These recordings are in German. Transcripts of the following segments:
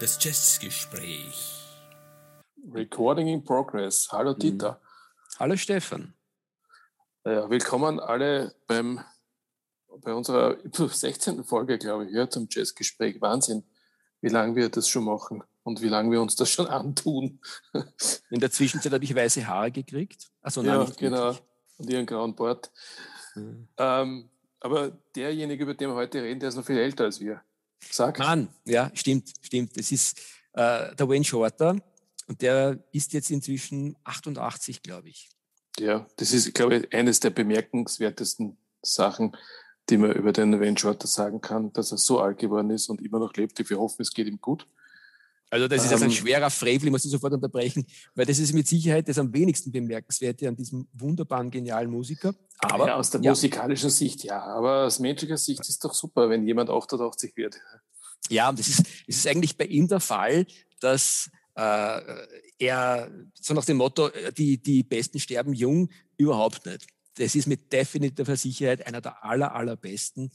Das Jazzgespräch. Recording in progress. Hallo Dieter. Hallo Stefan. Ja, willkommen alle beim, bei unserer 16. Folge, glaube ich, ja, zum Jazzgespräch. Wahnsinn, wie lange wir das schon machen und wie lange wir uns das schon antun. In der Zwischenzeit habe ich weiße Haare gekriegt. Also, ja, genau. Und ihren grauen Bart. Mhm. Ähm, aber derjenige, über den wir heute reden, der ist noch viel älter als wir. Sag. Mann, ja, stimmt, stimmt. Das ist äh, der Wayne Shorter und der ist jetzt inzwischen 88, glaube ich. Ja, das ist, glaube ich, eines der bemerkenswertesten Sachen, die man über den Wayne Shorter sagen kann, dass er so alt geworden ist und immer noch lebt. Wir hoffen, es geht ihm gut. Also das ist ähm, ein schwerer Frevel, ich muss Sie sofort unterbrechen, weil das ist mit Sicherheit das am wenigsten bemerkenswerte an diesem wunderbaren, genialen Musiker. Aber ja, aus der ja. musikalischen Sicht ja, aber aus menschlicher Sicht ist doch super, wenn jemand 88 wird. Ja, das ist, das ist eigentlich bei ihm der Fall, dass äh, er so nach dem Motto, äh, die, die Besten sterben jung, überhaupt nicht. Das ist mit definitiver Sicherheit einer der aller, allerbesten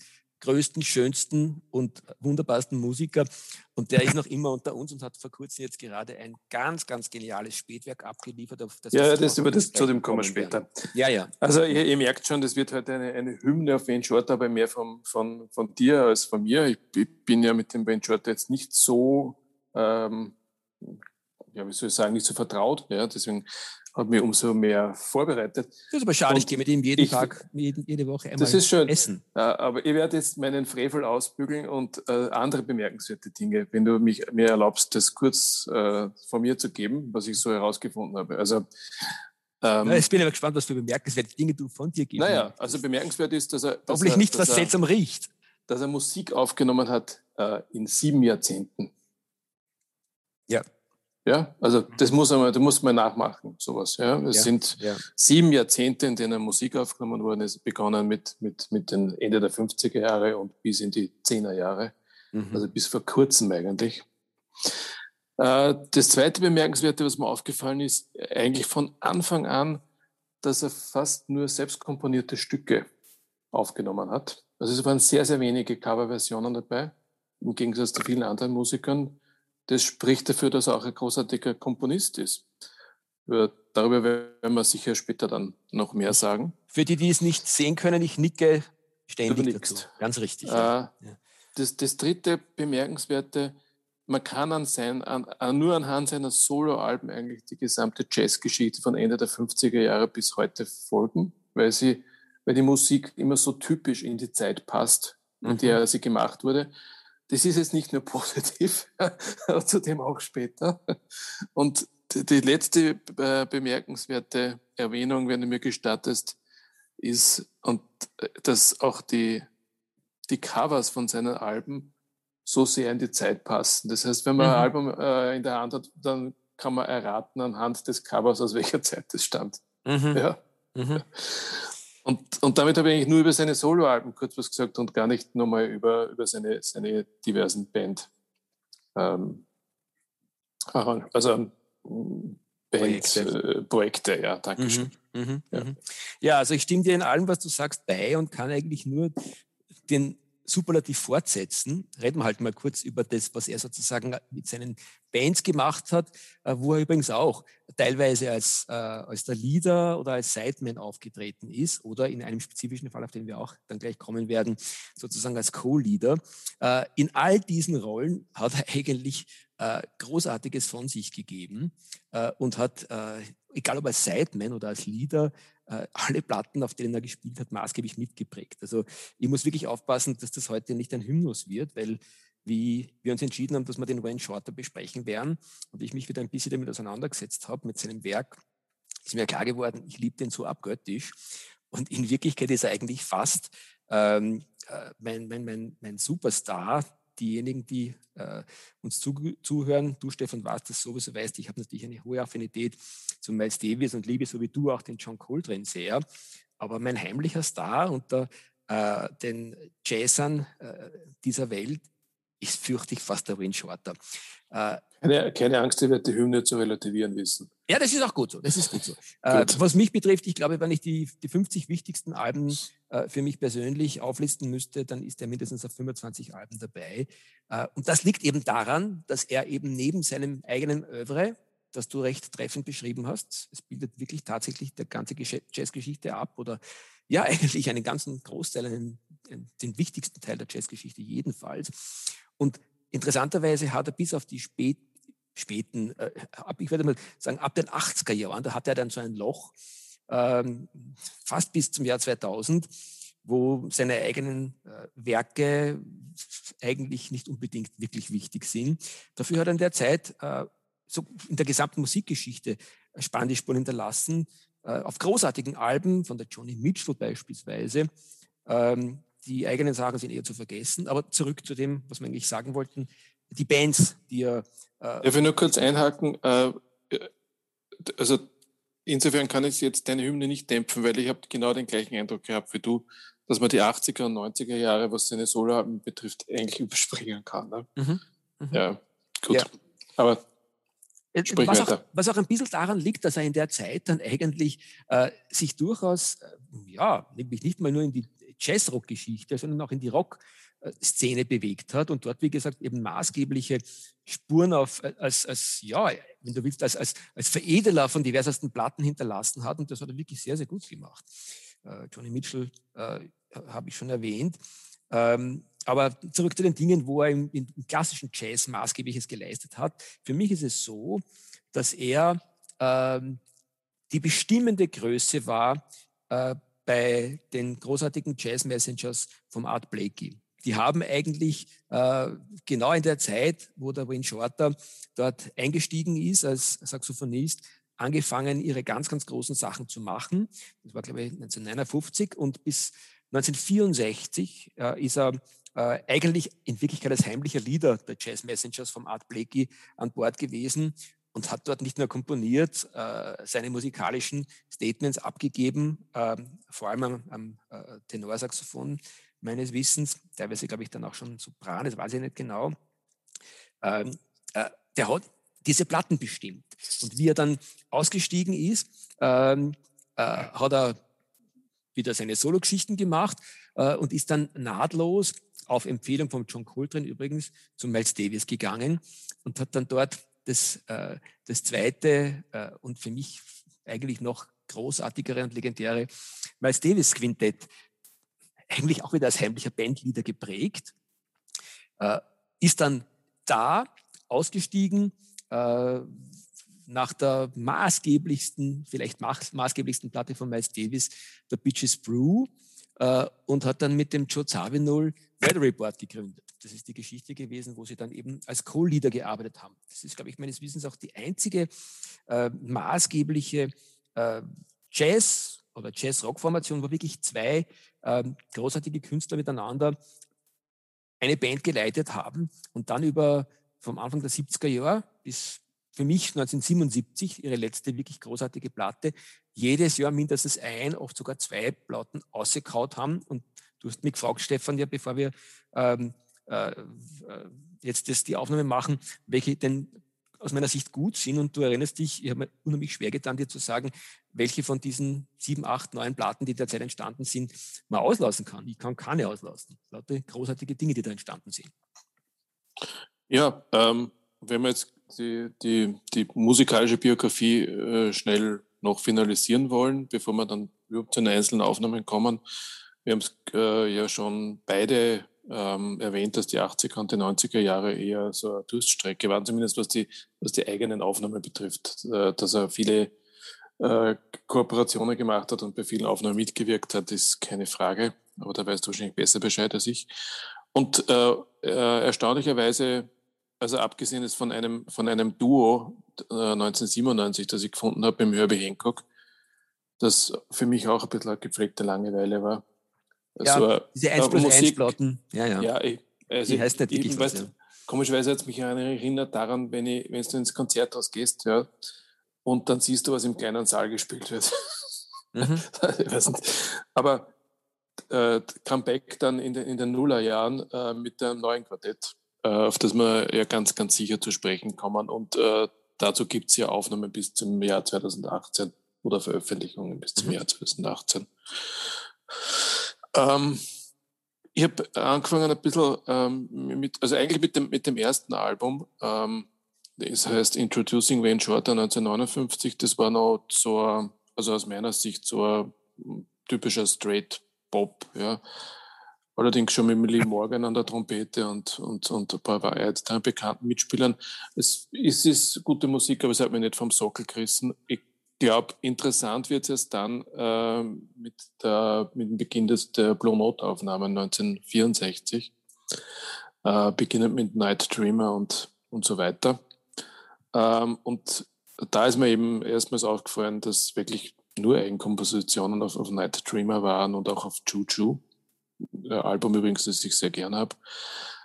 größten, schönsten und wunderbarsten Musiker. Und der ist noch immer unter uns und hat vor kurzem jetzt gerade ein ganz, ganz geniales Spätwerk abgeliefert. Auf das ja, das über das zu dem kommen wir später. Werden. Ja, ja. Also ihr, ihr, merkt schon, das wird heute eine, eine Hymne auf Wayne Shorter, aber mehr von, von, von dir als von mir. Ich, ich bin ja mit dem Wayne Shorter jetzt nicht so, ähm, ja, wie soll ich sagen, nicht so vertraut. Ja, deswegen habe mich umso mehr vorbereitet. Das ist aber schade, und ich gehe mit ihm jeden ich, Tag, jede, Woche einmal das ist schön. essen. aber ich werde jetzt meinen Frevel ausbügeln und äh, andere bemerkenswerte Dinge, wenn du mich, mir erlaubst, das kurz äh, von mir zu geben, was ich so herausgefunden habe. Also ähm, ich bin aber gespannt, was für bemerkenswerte Dinge du von dir gibst. Naja, also bemerkenswert ist, dass er... Dass Hoffentlich nicht, was seltsam riecht. Dass er Musik aufgenommen hat äh, in sieben Jahrzehnten. Ja, ja, also das muss man, das muss man nachmachen, sowas. Ja, es ja, sind ja. sieben Jahrzehnte, in denen Musik aufgenommen worden ist, begonnen mit, mit, mit den Ende der 50er Jahre und bis in die 10er Jahre. Mhm. Also bis vor kurzem eigentlich. Äh, das zweite Bemerkenswerte, was mir aufgefallen ist, eigentlich von Anfang an, dass er fast nur selbst komponierte Stücke aufgenommen hat. Also es waren sehr, sehr wenige Coverversionen dabei, im Gegensatz zu vielen anderen Musikern das spricht dafür, dass er auch ein großartiger Komponist ist. Darüber werden wir sicher später dann noch mehr sagen. Für die, die es nicht sehen können, ich nicke ständig dazu. Ganz richtig. Äh, ja. das, das dritte bemerkenswerte, man kann an sein, an, nur anhand seiner Soloalben eigentlich die gesamte Jazzgeschichte von Ende der 50er Jahre bis heute folgen, weil sie, weil die Musik immer so typisch in die Zeit passt, in mhm. der sie gemacht wurde. Das ist jetzt nicht nur positiv, zudem auch später. Und die letzte äh, bemerkenswerte Erwähnung, wenn du mir gestattest, ist, und äh, dass auch die, die Covers von seinen Alben so sehr in die Zeit passen. Das heißt, wenn man mhm. ein Album äh, in der Hand hat, dann kann man erraten anhand des Covers, aus welcher Zeit es stammt. Mhm. Ja. Mhm. Und, und damit habe ich eigentlich nur über seine Soloalben kurz was gesagt und gar nicht nochmal über, über seine, seine diversen Band. Ähm, also Band, Projekte. Äh, Projekte, ja, danke schön. Mhm, mh, ja. Mhm. ja, also ich stimme dir in allem, was du sagst, bei und kann eigentlich nur den Superlativ fortsetzen, reden wir halt mal kurz über das, was er sozusagen mit seinen Bands gemacht hat, äh, wo er übrigens auch teilweise als, äh, als der Leader oder als Sideman aufgetreten ist oder in einem spezifischen Fall, auf den wir auch dann gleich kommen werden, sozusagen als Co-Leader. Äh, in all diesen Rollen hat er eigentlich äh, Großartiges von sich gegeben äh, und hat, äh, egal ob als Sideman oder als Leader, äh, alle Platten, auf denen er gespielt hat, maßgeblich mitgeprägt. Also ich muss wirklich aufpassen, dass das heute nicht ein Hymnus wird, weil wie wir uns entschieden haben, dass wir den Wayne Shorter besprechen werden und ich mich wieder ein bisschen damit auseinandergesetzt habe, mit seinem Werk, ist mir klar geworden, ich liebe den so abgöttisch. Und in Wirklichkeit ist er eigentlich fast ähm, äh, mein, mein, mein, mein Superstar, diejenigen, die äh, uns zu, zuhören, du Stefan weißt das sowieso, weißt, ich habe natürlich eine hohe Affinität zu Miles Davis und liebe so wie du auch den John Coltrane sehr. Aber mein heimlicher Star unter äh, den Jazzern äh, dieser Welt ist, fürchte ich, fast der Wayne Shorter. Keine, keine Angst, ich werde die Hymne zu relativieren wissen. Ja, das ist auch gut so. Das ist gut so. äh, was mich betrifft, ich glaube, wenn ich die, die 50 wichtigsten Alben äh, für mich persönlich auflisten müsste, dann ist er mindestens auf 25 Alben dabei. Äh, und das liegt eben daran, dass er eben neben seinem eigenen Övre, das du recht treffend beschrieben hast, es bildet wirklich tatsächlich der ganze Jazzgeschichte ab oder ja, eigentlich einen ganzen Großteil, einen, den wichtigsten Teil der Jazzgeschichte jedenfalls. Und interessanterweise hat er bis auf die spät, späten, äh, ab, ich würde mal sagen, ab den 80er Jahren, da hat er dann so ein Loch, ähm, fast bis zum Jahr 2000, wo seine eigenen äh, Werke eigentlich nicht unbedingt wirklich wichtig sind. Dafür hat er in der Zeit äh, so in der gesamten Musikgeschichte spannende Spuren hinterlassen, äh, auf großartigen Alben von der Johnny Mitchell beispielsweise. Ähm, die eigenen Sachen sind eher zu vergessen. Aber zurück zu dem, was wir eigentlich sagen wollten, die Bands, die er. Äh Darf ich nur kurz einhaken? Äh, also insofern kann ich jetzt deine Hymne nicht dämpfen, weil ich habe genau den gleichen Eindruck gehabt wie du, dass man die 80er und 90er Jahre, was seine Soloalben betrifft, eigentlich überspringen kann. Ne? Mhm. Mhm. Ja, gut. Ja. Aber äh, was auch, was auch, ein bisschen daran liegt, dass er in der Zeit dann eigentlich äh, sich durchaus, äh, ja, nämlich nicht mal nur in die Jazzrock-Geschichte, sondern auch in die Rock-Szene bewegt hat und dort, wie gesagt, eben maßgebliche Spuren auf, äh, als, als ja, wenn du willst, als, als, als Veredeler von diversesten Platten hinterlassen hat. Und das hat er wirklich sehr, sehr gut gemacht. Äh, Johnny Mitchell äh, habe ich schon erwähnt. Ähm, aber zurück zu den Dingen, wo er im, im, klassischen Jazz maßgebliches geleistet hat. Für mich ist es so, dass er ähm, die bestimmende Größe war äh, bei den großartigen Jazz-Messengers vom Art Blakey. Die haben eigentlich äh, genau in der Zeit, wo der Wayne Shorter dort eingestiegen ist als Saxophonist, angefangen, ihre ganz, ganz großen Sachen zu machen. Das war, glaube ich, 1959 und bis 1964 äh, ist er äh, eigentlich in Wirklichkeit als heimlicher Leader der Jazz Messengers vom Art Blakey an Bord gewesen und hat dort nicht nur komponiert, äh, seine musikalischen Statements abgegeben, äh, vor allem am, am äh, Tenorsaxophon meines Wissens, teilweise glaube ich dann auch schon Sopran, das weiß ich nicht genau. Ähm, äh, der hat diese Platten bestimmt. Und wie er dann ausgestiegen ist, ähm, äh, hat er wieder seine Solo-Geschichten gemacht äh, und ist dann nahtlos auf Empfehlung von John Coltrane übrigens zu Miles Davis gegangen und hat dann dort das, äh, das zweite äh, und für mich eigentlich noch großartigere und legendäre Miles Davis Quintett eigentlich auch wieder als heimlicher Bandleader geprägt, äh, ist dann da ausgestiegen äh, nach der maßgeblichsten, vielleicht maßgeblichsten Platte von Miles Davis, der Bitches Brew, äh, und hat dann mit dem Joe Zawinul Weather Report gegründet. Das ist die Geschichte gewesen, wo sie dann eben als Co-Leader gearbeitet haben. Das ist, glaube ich, meines Wissens auch die einzige äh, maßgebliche äh, Jazz- oder Jazz-Rock-Formation, wo wirklich zwei äh, großartige Künstler miteinander eine Band geleitet haben und dann über vom Anfang der 70er Jahre bis für mich 1977 ihre letzte wirklich großartige Platte, jedes Jahr mindestens ein, oft sogar zwei Platten ausgekaut haben. Und du hast mich gefragt, Stefan, ja, bevor wir ähm, äh, äh, jetzt das, die Aufnahme machen, welche denn aus meiner Sicht gut sind. Und du erinnerst dich, ich habe mir unheimlich schwer getan, dir zu sagen, welche von diesen sieben, acht, neun Platten, die derzeit entstanden sind, man auslassen kann. Ich kann keine auslassen. Lauter großartige Dinge, die da entstanden sind. Ja, ähm, wenn wir jetzt die, die, die musikalische Biografie äh, schnell noch finalisieren wollen, bevor wir dann überhaupt zu den einzelnen Aufnahmen kommen. Wir haben es äh, ja schon beide ähm, erwähnt, dass die 80er und die 90er Jahre eher so eine Durststrecke waren, zumindest was die, was die eigenen Aufnahmen betrifft. Äh, dass er viele äh, Kooperationen gemacht hat und bei vielen Aufnahmen mitgewirkt hat, ist keine Frage. Aber da weißt du wahrscheinlich besser Bescheid als ich. Und äh, äh, erstaunlicherweise also abgesehen ist von einem, von einem Duo äh, 1997, das ich gefunden habe im Herbie Hancock, das für mich auch ein bisschen eine gepflegte Langeweile war. Also, ja, diese 1 plus 1 Platten. Ja, ja. ja ich, also Die heißt nicht wirklich ich, weißt, ja. Komischerweise hat es mich erinnert daran, wenn, ich, wenn du ins Konzerthaus gehst ja, und dann siehst du, was im kleinen Saal gespielt wird. Mhm. Aber äh, Comeback dann in, den, in den Nullerjahren äh, mit dem neuen Quartett äh, auf das wir ja ganz, ganz sicher zu sprechen kommen. Und äh, dazu gibt es ja Aufnahmen bis zum Jahr 2018 oder Veröffentlichungen bis zum mhm. Jahr 2018. Ähm, ich habe angefangen ein bisschen ähm, mit, also eigentlich mit dem, mit dem ersten Album. Ähm, das heißt Introducing Wayne Shorter 1959. Das war noch so, also aus meiner Sicht so ein typischer Straight Pop, ja. Allerdings schon mit Millie Morgan an der Trompete und, und, und ein paar weiteren bekannten Mitspielern. Es, es ist gute Musik, aber es hat mich nicht vom Sockel gerissen. Ich glaube, interessant wird es dann äh, mit, der, mit dem Beginn des, der Blue Note Aufnahmen 1964, äh, beginnend mit Night Dreamer und, und so weiter. Ähm, und da ist mir eben erstmals aufgefallen, dass wirklich nur Eigenkompositionen auf, auf Night Dreamer waren und auch auf Juju. Album übrigens, das ich sehr gerne habe.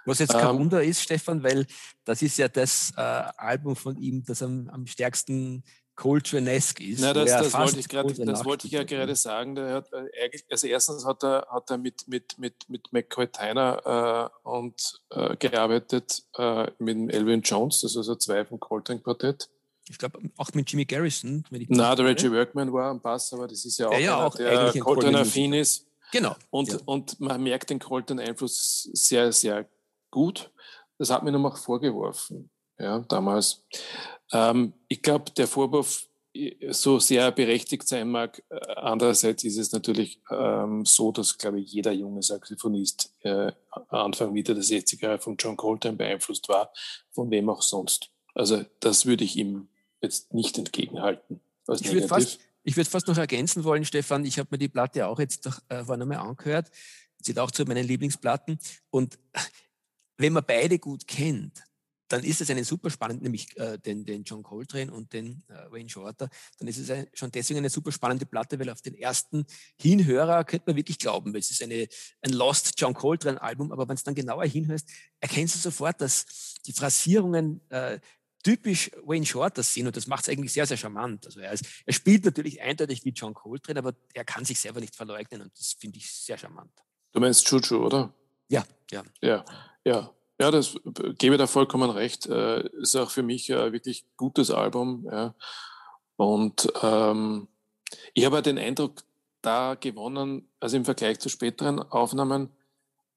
Was jetzt kein ähm, Wunder ist, Stefan, weil das ist ja das äh, Album von ihm, das am, am stärksten Coltrane-esque ist. Na, das, das wollte ich, grad, das wollte ich ja gerade sagen. Hat, äh, also erstens hat er, hat er mit, mit, mit, mit McCoy Tyner äh, und, äh, gearbeitet, äh, mit Elvin Jones, das ist also zwei vom Coltrane-Quartett. Ich glaube auch mit Jimmy Garrison. Wenn ich Na, der Reggie Workman war am Bass, aber das ist ja auch, der, ja einer, auch der Coltrane-affin ist. Genau. Und, ja. und man merkt den Colton-Einfluss sehr, sehr gut. Das hat mir noch mal vorgeworfen, ja, damals. Ähm, ich glaube, der Vorwurf so sehr berechtigt sein mag. Äh, andererseits ist es natürlich ähm, so, dass, glaube ich, jeder junge Saxophonist äh, Anfang Mitte der 60er Jahre von John Coltrane beeinflusst war, von wem auch sonst. Also das würde ich ihm jetzt nicht entgegenhalten. Ich negativ. Fast, ich würde fast noch ergänzen wollen, Stefan, ich habe mir die Platte auch jetzt äh, vorhin einmal angehört. Sie auch zu meinen Lieblingsplatten. Und wenn man beide gut kennt, dann ist es eine super spannende, nämlich äh, den, den John Coltrane und den äh, Wayne Shorter, dann ist es ein, schon deswegen eine super spannende Platte, weil auf den ersten Hinhörer könnte man wirklich glauben, es ist eine, ein Lost John Coltrane Album, aber wenn es dann genauer hinhörst, erkennst du sofort, dass die Phrasierungen äh, typisch Wayne Shorter sind und das macht es eigentlich sehr, sehr charmant. Also er, ist, er spielt natürlich eindeutig wie John Coltrane, aber er kann sich selber nicht verleugnen und das finde ich sehr charmant. Du meinst Chuchu, oder? Ja, ja. Ja, ja. Ja, das gebe da vollkommen recht. Äh, ist auch für mich ein wirklich gutes Album. Ja. Und ähm, ich habe den Eindruck da gewonnen, also im Vergleich zu späteren Aufnahmen,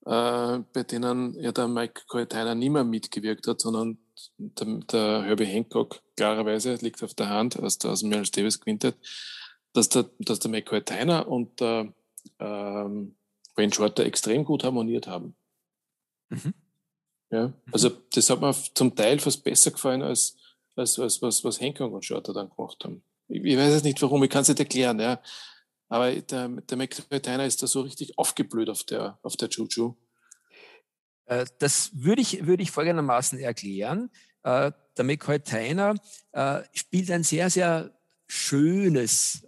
äh, bei denen ja der Mike Coytainer nie mehr mitgewirkt hat, sondern der, der Herbie Hancock klarerweise liegt auf der Hand aus, aus dem Miles Davis Quintet, dass der, dass der McCoy Tyner und der ähm, Wayne Shorter extrem gut harmoniert haben. Mhm. Ja, mhm. also das hat mir zum Teil fast besser gefallen als, als, als was, was Hancock und Shorter dann gemacht haben. Ich, ich weiß es nicht warum, ich kann es nicht erklären, ja. Aber der, der McCoy Tyner ist da so richtig aufgeblüht auf der, auf der Juju. Äh, das würde ich, würde ich folgendermaßen erklären. Äh, der McCoy Tyner äh, spielt ein sehr, sehr schönes,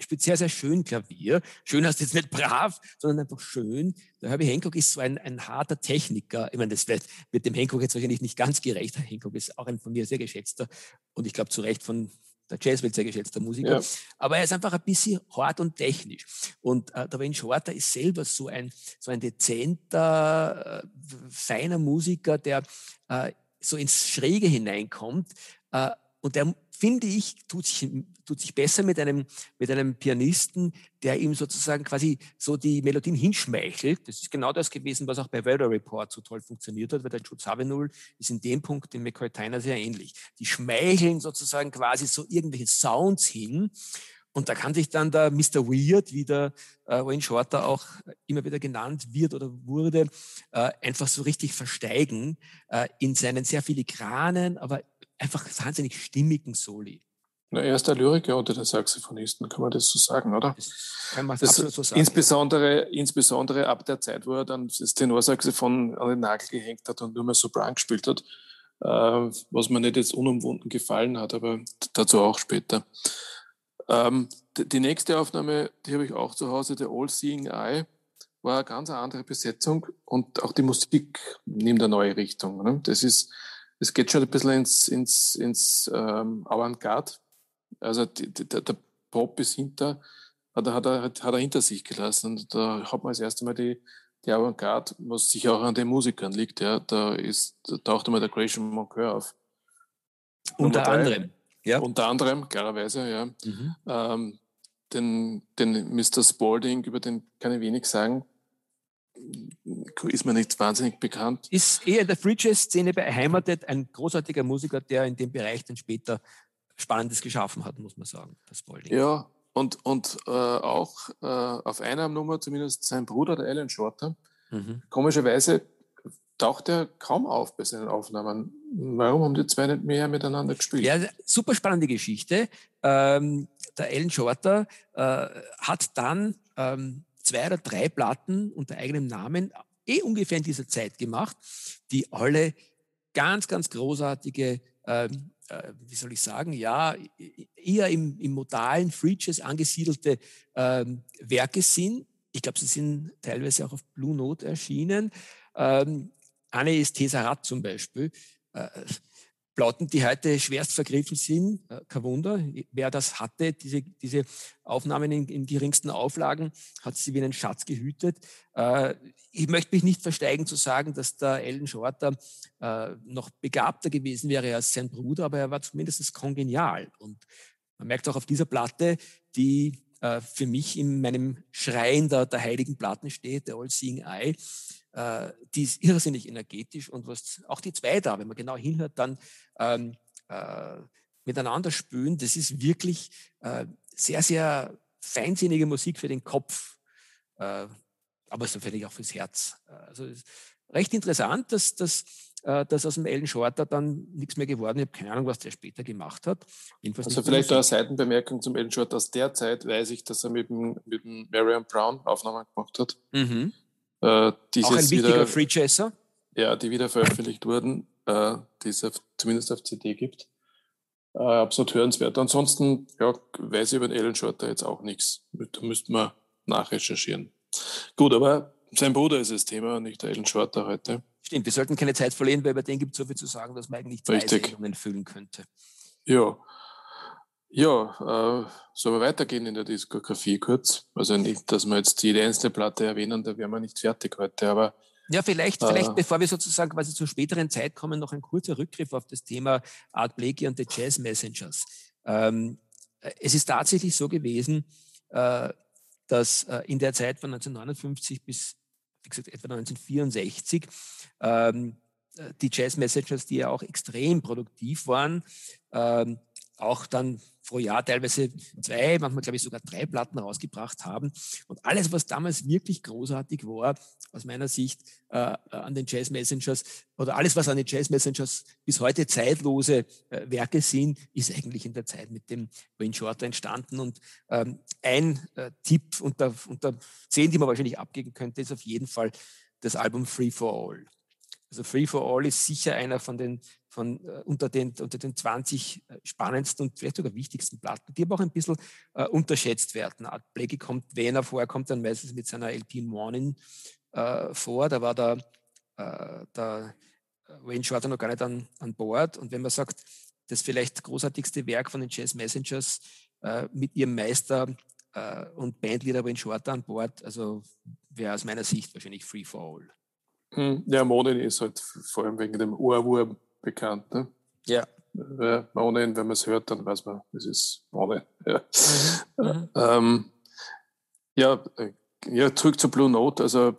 spielt sehr, sehr schön Klavier. Schön heißt jetzt nicht brav, sondern einfach schön. Der Herbie Hancock ist so ein, ein harter Techniker. Ich meine, das wird, wird dem Hancock jetzt wahrscheinlich nicht ganz gerecht. Hancock ist auch ein von mir sehr geschätzter und ich glaube zu Recht von der Jazz wird sehr geschätzter Musiker, ja. aber er ist einfach ein bisschen hart und technisch. Und äh, der Wayne Shorter ist selber so ein, so ein dezenter, äh, feiner Musiker, der äh, so ins Schräge hineinkommt. Und der finde ich, tut sich, tut sich besser mit einem, mit einem Pianisten, der ihm sozusagen quasi so die Melodien hinschmeichelt. Das ist genau das gewesen, was auch bei Weather Report so toll funktioniert hat, weil der Jude Savinul ist in dem Punkt dem McCoy Tyner sehr ähnlich. Die schmeicheln sozusagen quasi so irgendwelche Sounds hin. Und da kann sich dann der Mr. Weird, wie der äh, Wayne Shorter auch immer wieder genannt wird oder wurde, äh, einfach so richtig versteigen äh, in seinen sehr filigranen, aber einfach wahnsinnig stimmigen Soli. Na, er ist der Lyriker unter den Saxophonisten, kann man das so sagen, oder? Das kann man das absolut so sagen. Insbesondere, insbesondere ab der Zeit, wo er dann das Tenorsaxophon an den Nagel gehängt hat und nur mehr Sopran gespielt hat, äh, was mir nicht jetzt unumwunden gefallen hat, aber dazu auch später. Ähm, die nächste Aufnahme, die habe ich auch zu Hause, der All Seeing Eye, war eine ganz andere Besetzung und auch die Musik nimmt eine neue Richtung. Ne? Das ist es geht schon ein bisschen ins, ins, ins ähm, Avantgarde. Also die, die, der Pop ist hinter, hat er, hat, er, hat er hinter sich gelassen. Und da hat man das erste Mal die, die Avantgarde, was sicher auch an den Musikern liegt. Ja, da, ist, da taucht immer der Gresham Moncur auf. Unter anderem. Ja. Unter anderem, klarerweise, ja. Mhm. Ähm, den, den Mr. Spalding, über den kann ich wenig sagen. Ist mir nicht wahnsinnig bekannt. Ist eher in der Free Jazz-Szene beheimatet, ein großartiger Musiker, der in dem Bereich dann später Spannendes geschaffen hat, muss man sagen, das Spalding. Ja, und, und äh, auch äh, auf einer Nummer zumindest sein Bruder, der Alan Shorter. Mhm. Komischerweise taucht er kaum auf bei seinen Aufnahmen. Warum haben die zwei nicht mehr miteinander gespielt? Ja, super spannende Geschichte. Ähm, der Alan Shorter äh, hat dann ähm, zwei oder drei Platten unter eigenem Namen eh ungefähr in dieser Zeit gemacht, die alle ganz, ganz großartige, ähm, äh, wie soll ich sagen, ja, eher im, im modalen Free angesiedelte ähm, Werke sind. Ich glaube, sie sind teilweise auch auf Blue Note erschienen. Ähm, eine ist Tesarat zum Beispiel. Platten, die heute schwerst vergriffen sind. Äh, kein Wunder, wer das hatte, diese, diese Aufnahmen in, in geringsten Auflagen, hat sie wie einen Schatz gehütet. Äh, ich möchte mich nicht versteigen zu sagen, dass der Alan Shorter äh, noch begabter gewesen wäre als sein Bruder, aber er war zumindest kongenial. Und man merkt auch auf dieser Platte, die äh, für mich in meinem Schrein der, der heiligen Platten steht, der All-Seeing Eye, äh, die ist irrsinnig energetisch und was auch die zwei da, wenn man genau hinhört, dann ähm, äh, miteinander spülen, das ist wirklich äh, sehr, sehr feinsinnige Musik für den Kopf, äh, aber so natürlich auch fürs Herz. Also recht interessant, dass, dass, äh, dass aus dem Ellen Shorter dann nichts mehr geworden ist. Ich habe keine Ahnung, was der später gemacht hat. Jedenfalls also vielleicht eine Seitenbemerkung zum Ellen Shorter. Aus der Zeit weiß ich, dass er mit dem, mit dem Marion Brown Aufnahmen gemacht hat. Mhm. Äh, Auch ein wichtiger Free Chaser. Ja, die wieder veröffentlicht wurden, äh, die es auf, zumindest auf CD gibt. Äh, absolut hörenswert. Ansonsten ja, weiß ich über den Alan Shorter jetzt auch nichts. Da müsste man nachrecherchieren. Gut, aber sein Bruder ist das Thema, nicht der Alan Shorter heute. Stimmt, wir sollten keine Zeit verlieren, weil über den gibt es so viel zu sagen, dass man eigentlich zwei Richtig. Sendungen füllen könnte. Ja, ja, äh, sollen wir weitergehen in der Diskografie kurz? Also nicht, dass wir jetzt jede einzelne Platte erwähnen, da wären wir nicht fertig heute, aber ja, vielleicht, äh, vielleicht bevor wir sozusagen quasi zur späteren Zeit kommen, noch ein kurzer Rückgriff auf das Thema Art Blakey und the Jazz Messengers. Ähm, es ist tatsächlich so gewesen, äh, dass äh, in der Zeit von 1959 bis, wie gesagt, etwa 1964 ähm, äh, die Jazz Messengers, die ja auch extrem produktiv waren, ähm, auch dann pro Jahr teilweise zwei, manchmal glaube ich sogar drei Platten rausgebracht haben. Und alles, was damals wirklich großartig war, aus meiner Sicht äh, an den Jazz Messengers oder alles, was an den Jazz Messengers bis heute zeitlose äh, Werke sind, ist eigentlich in der Zeit mit dem Wayne Shorter entstanden. Und ähm, ein äh, Tipp unter, unter zehn, die man wahrscheinlich abgeben könnte, ist auf jeden Fall das Album Free for All. Also Free for All ist sicher einer von den von, äh, unter, den, unter den 20 äh, spannendsten und vielleicht sogar wichtigsten Platten, die aber auch ein bisschen äh, unterschätzt werden. Art Blakey kommt, wenn er vorkommt, dann meistens mit seiner LP Morning äh, vor. Da war der, äh, der Wayne Shorter noch gar nicht an, an Bord. Und wenn man sagt, das vielleicht großartigste Werk von den Jazz Messengers äh, mit ihrem Meister und Bandleader Wayne Shorter an Bord, also wäre aus meiner Sicht wahrscheinlich Free for All. Hm, ja, Morning ist halt vor allem wegen dem Ohrwurm bekannt. Ne? Ja. Äh, ohnehin, wenn man es hört, dann weiß man, es ist ohne. Ja, mhm. ähm, ja, äh, ja, zurück zu Blue Note. Also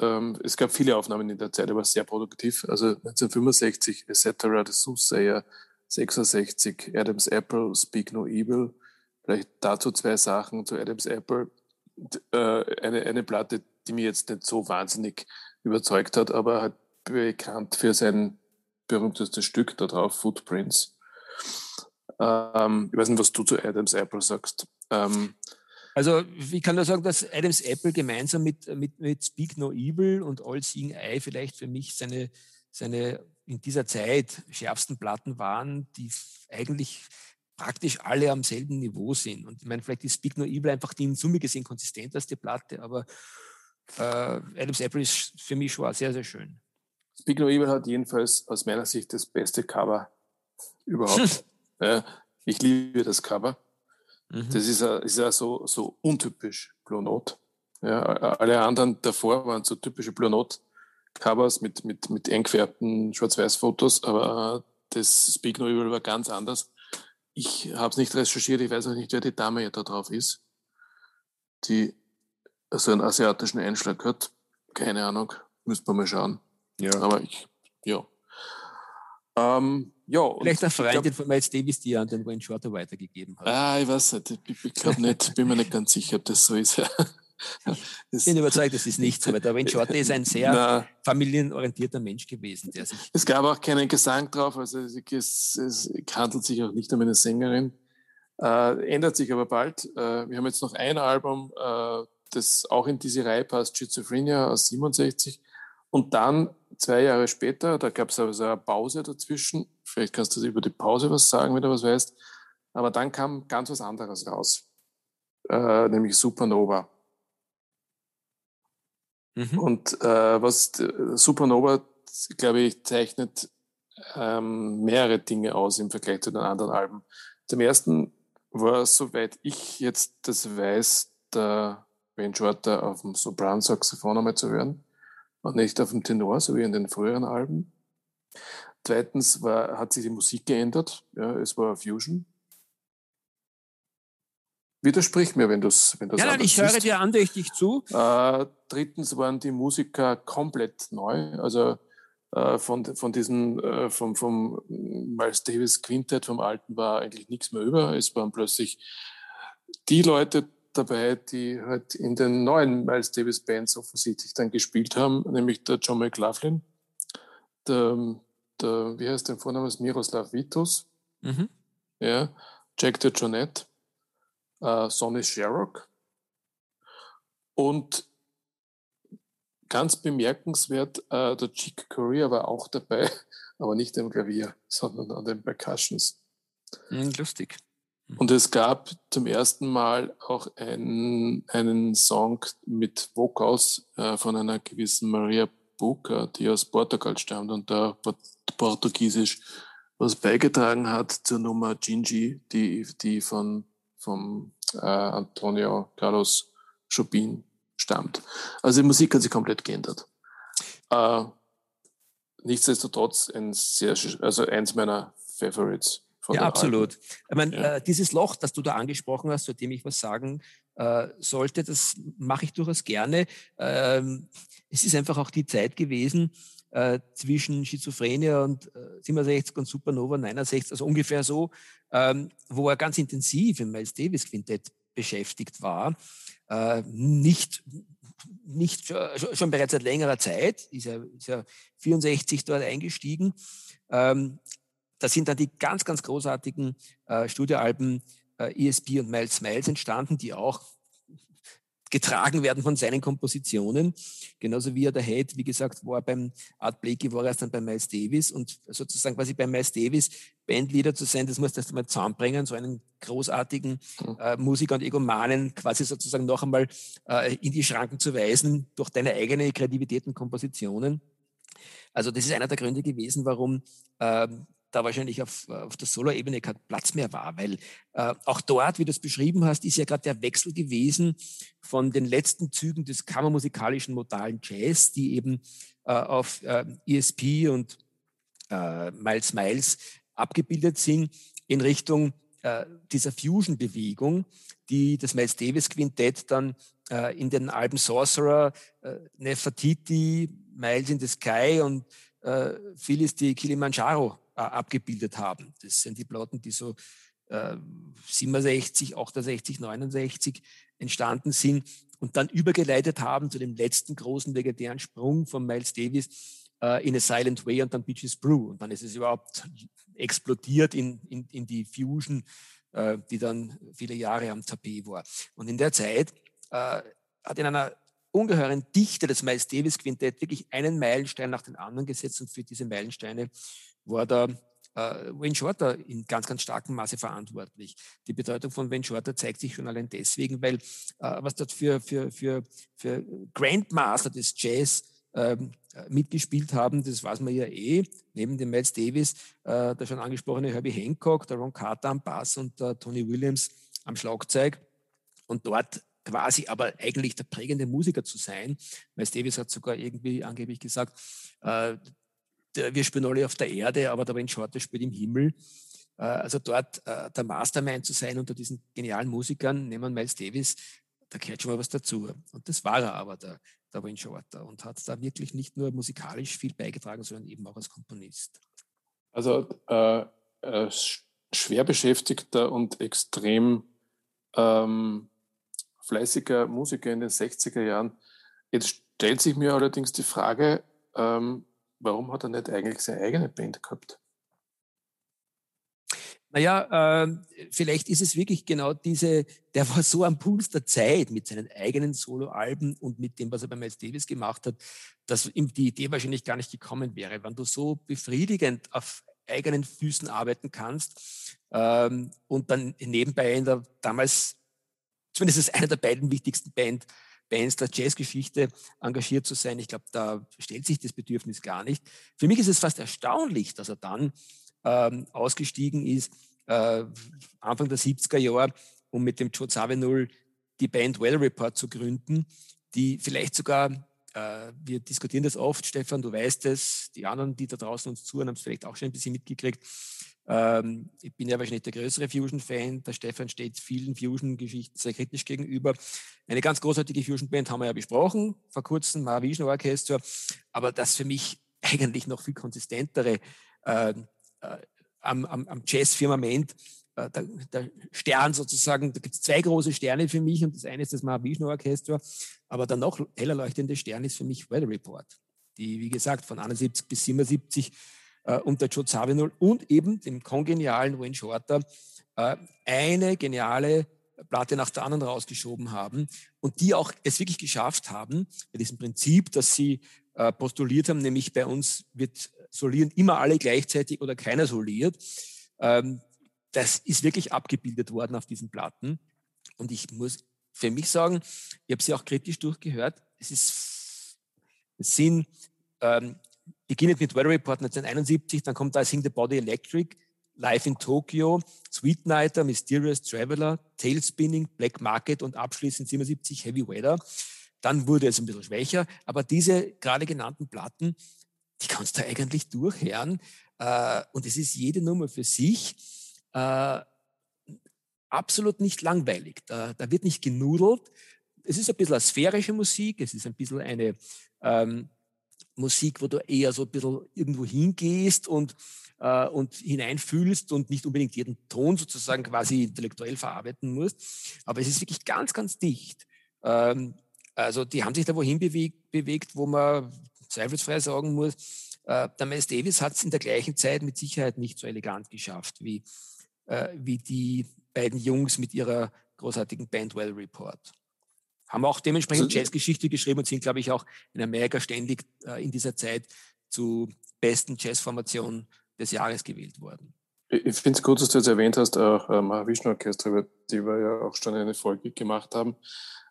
ähm, es gab viele Aufnahmen in der Zeit, aber sehr produktiv. Also 1965 etc. The Soothsayer, 66 Adam's Apple, Speak No Evil. Vielleicht dazu zwei Sachen zu Adam's Apple. Äh, eine, eine Platte, die mir jetzt nicht so wahnsinnig überzeugt hat, aber halt bekannt für sein berühmteste Stück da drauf, Footprints. Ähm, ich weiß nicht, was du zu Adams Apple sagst. Ähm, also ich kann nur sagen, dass Adams Apple gemeinsam mit, mit, mit Speak No Evil und All Seeing Eye vielleicht für mich seine, seine in dieser Zeit schärfsten Platten waren, die eigentlich praktisch alle am selben Niveau sind. Und ich meine, vielleicht ist Speak No Evil einfach die in Summe gesehen konsistenteste Platte, aber äh, Adams Apple ist für mich schon sehr, sehr schön. Speak No Evil hat jedenfalls aus meiner Sicht das beste Cover überhaupt. ja, ich liebe das Cover. Mhm. Das ist ja, ist ja so, so untypisch Blue Note. Ja, alle anderen davor waren so typische Blue Note Covers mit, mit, mit eingefärbten Schwarz-Weiß-Fotos, aber das Speak No Evil war ganz anders. Ich habe es nicht recherchiert, ich weiß auch nicht, wer die Dame hier da drauf ist, die so einen asiatischen Einschlag hat. Keine Ahnung, müsste man mal schauen. Ja. Aber ich, ja. Ähm, ja Vielleicht eine Freundin glaub, von Miles Davis, die an den Wayne Shorter weitergegeben hat. Ah, ich weiß nicht. Ich, ich glaube nicht, bin mir nicht ganz sicher, ob das so ist. ich bin überzeugt, das ist nicht so, weil der Wayne Shorter ist ein sehr Na, familienorientierter Mensch gewesen. Der sich es gab auch keinen Gesang drauf, also es, es, es handelt sich auch nicht um eine Sängerin. Äh, ändert sich aber bald. Äh, wir haben jetzt noch ein Album, äh, das auch in diese Reihe passt, Schizophrenia aus 67. Und dann zwei Jahre später, da gab es aber so eine Pause dazwischen. Vielleicht kannst du über die Pause was sagen, wenn du was weißt. Aber dann kam ganz was anderes raus, äh, nämlich Supernova. Mhm. Und äh, was Supernova, glaube ich, zeichnet ähm, mehrere Dinge aus im Vergleich zu den anderen Alben. Zum ersten war, soweit ich jetzt das weiß, der Ben Shorter auf dem Sopran-Saxophon einmal zu hören und nicht auf dem Tenor, so wie in den früheren Alben. Zweitens war, hat sich die Musik geändert. Ja, es war Fusion. Widersprich mir, wenn du es wenn Ja, nein, ich höre dir andächtig zu. Äh, drittens waren die Musiker komplett neu. Also äh, von, von diesem, äh, vom, vom Miles Davis Quintett, vom Alten war eigentlich nichts mehr über. Es waren plötzlich die Leute dabei, die halt in den neuen Miles Davis Bands offensichtlich dann gespielt haben, nämlich der John McLaughlin, der, der wie heißt der Vorname, Miroslav Vitus, mhm. ja, Jack the Jonette äh, Sonny Sherrock. Und ganz bemerkenswert, äh, der Chick Corea war auch dabei, aber nicht am Klavier, sondern an den Percussions. Hm, lustig. Und es gab zum ersten Mal auch ein, einen Song mit Vocals äh, von einer gewissen Maria Buca, die aus Portugal stammt und da Portugiesisch was beigetragen hat zur Nummer Gingy, die, die von vom äh, Antonio Carlos Jobin stammt. Also die Musik hat sich komplett geändert. Äh, nichtsdestotrotz ein sehr, also eins meiner Favorites. Ja, absolut. Ich meine, ja. äh, dieses Loch, das du da angesprochen hast, zu dem ich was sagen äh, sollte, das mache ich durchaus gerne. Ähm, es ist einfach auch die Zeit gewesen, äh, zwischen Schizophrenia und äh, 67 und Supernova 69, also ungefähr so, ähm, wo er ganz intensiv im Miles Davis Quintett beschäftigt war. Äh, nicht nicht schon, schon bereits seit längerer Zeit, ist er, ist er 64 dort eingestiegen. Ähm, da sind dann die ganz, ganz großartigen äh, Studioalben äh, ESP und Miles Smiles entstanden, die auch getragen werden von seinen Kompositionen. Genauso wie er der Head, wie gesagt, war beim Art Blakey, war er dann bei Miles Davis und sozusagen quasi bei Miles Davis Bandleader zu sein, das muss erst einmal zusammenbringen, so einen großartigen mhm. äh, Musiker und Egomanen quasi sozusagen noch einmal äh, in die Schranken zu weisen durch deine eigene Kreativität und Kompositionen. Also das ist einer der Gründe gewesen, warum ähm, da wahrscheinlich auf, auf der Solo-Ebene kein Platz mehr war, weil äh, auch dort, wie du es beschrieben hast, ist ja gerade der Wechsel gewesen von den letzten Zügen des kammermusikalischen modalen Jazz, die eben äh, auf äh, ESP und äh, Miles Miles abgebildet sind, in Richtung äh, dieser Fusion-Bewegung, die das Miles Davis Quintett dann äh, in den Alben Sorcerer, äh, Nefertiti, Miles in the Sky und äh, Phyllis die Kilimanjaro abgebildet haben. Das sind die Platten, die so äh, 67, 68, 69 entstanden sind und dann übergeleitet haben zu dem letzten großen legendären Sprung von Miles Davis äh, in a Silent Way und dann Beaches Brew. Und dann ist es überhaupt explodiert in, in, in die Fusion, äh, die dann viele Jahre am Tapet war. Und in der Zeit äh, hat in einer ungeheuren Dichte des Miles Davis Quintett wirklich einen Meilenstein nach dem anderen gesetzt und für diese Meilensteine war da äh, Wayne Shorter in ganz, ganz starkem Maße verantwortlich. Die Bedeutung von Wayne Shorter zeigt sich schon allein deswegen, weil äh, was dort für, für, für, für Grandmaster des Jazz ähm, mitgespielt haben, das weiß man ja eh, neben dem Miles Davis, äh, der schon angesprochene Herbie Hancock, der Ron Carter am Bass und der Tony Williams am Schlagzeug. Und dort quasi aber eigentlich der prägende Musiker zu sein. Miles Davis hat sogar irgendwie angeblich gesagt, äh, der, wir spielen alle auf der Erde, aber der Shorter spielt im Himmel. Äh, also dort äh, der Mastermind zu sein unter diesen genialen Musikern, nehmen wir Miles Davis, da gehört schon mal was dazu. Und das war er aber, der, der Wayne Shorter, und hat da wirklich nicht nur musikalisch viel beigetragen, sondern eben auch als Komponist. Also äh, äh, schwer beschäftigter und extrem ähm, fleißiger Musiker in den 60er Jahren. Jetzt stellt sich mir allerdings die Frage, ähm, warum hat er nicht eigentlich seine eigene Band gehabt? Naja, äh, vielleicht ist es wirklich genau diese, der war so am Puls der Zeit mit seinen eigenen Soloalben und mit dem, was er bei Miles Davis gemacht hat, dass ihm die Idee wahrscheinlich gar nicht gekommen wäre. Wenn du so befriedigend auf eigenen Füßen arbeiten kannst ähm, und dann nebenbei in der damals, zumindest ist einer der beiden wichtigsten Band, Bands der Jazzgeschichte engagiert zu sein. Ich glaube, da stellt sich das Bedürfnis gar nicht. Für mich ist es fast erstaunlich, dass er dann ähm, ausgestiegen ist, äh, Anfang der 70er Jahre, um mit dem Joe Zawinul die Band Weather Report zu gründen, die vielleicht sogar, äh, wir diskutieren das oft, Stefan, du weißt es, die anderen, die da draußen uns zuhören, haben es vielleicht auch schon ein bisschen mitgekriegt. Ähm, ich bin ja wahrscheinlich der größere Fusion-Fan. Der Stefan steht vielen Fusion-Geschichten sehr kritisch gegenüber. Eine ganz großartige Fusion-Band haben wir ja besprochen, vor kurzem, Mahavishnu Orchestra. Aber das für mich eigentlich noch viel konsistentere ähm, äh, am, am, am Jazz-Firmament, äh, der, der, Stern sozusagen, da gibt es zwei große Sterne für mich und das eine ist das Mahavishnu Orchestra, aber der noch heller leuchtende Stern ist für mich Weather Report, die, wie gesagt, von 71 bis 77 äh, unter Joe Zawinul und eben dem kongenialen Wayne Shorter äh, eine geniale Platte nach der anderen rausgeschoben haben und die auch es wirklich geschafft haben, bei diesem Prinzip, dass sie äh, postuliert haben, nämlich bei uns wird solieren immer alle gleichzeitig oder keiner soliert. Ähm, das ist wirklich abgebildet worden auf diesen Platten. Und ich muss für mich sagen, ich habe sie auch kritisch durchgehört. Es ist, es sind, ähm, beginnt mit Weather Report 1971, dann kommt da Sing the Body Electric, Live in Tokyo, Sweet Nighter, Mysterious Traveler, Tailspinning, Black Market und abschließend 77 Heavy Weather. Dann wurde es ein bisschen schwächer, aber diese gerade genannten Platten, die kannst du eigentlich durchhören. Äh, und es ist jede Nummer für sich äh, absolut nicht langweilig. Da, da wird nicht genudelt. Es ist ein bisschen sphärische Musik, es ist ein bisschen eine ähm, Musik, wo du eher so ein bisschen irgendwo hingehst und, äh, und hineinfühlst und nicht unbedingt jeden Ton sozusagen quasi intellektuell verarbeiten musst. Aber es ist wirklich ganz, ganz dicht. Ähm, also die haben sich da wohin bewegt, bewegt wo man zweifelsfrei sagen muss, äh, der Miles Davis hat es in der gleichen Zeit mit Sicherheit nicht so elegant geschafft wie, äh, wie die beiden Jungs mit ihrer großartigen Band Well Report. Haben auch dementsprechend Jazzgeschichte geschrieben und sind, glaube ich, auch in Amerika ständig äh, in dieser Zeit zu besten Jazzformationen des Jahres gewählt worden. Ich finde es gut, dass du jetzt erwähnt hast, auch äh, Mahavishnu Orchester, über die wir ja auch schon eine Folge gemacht haben.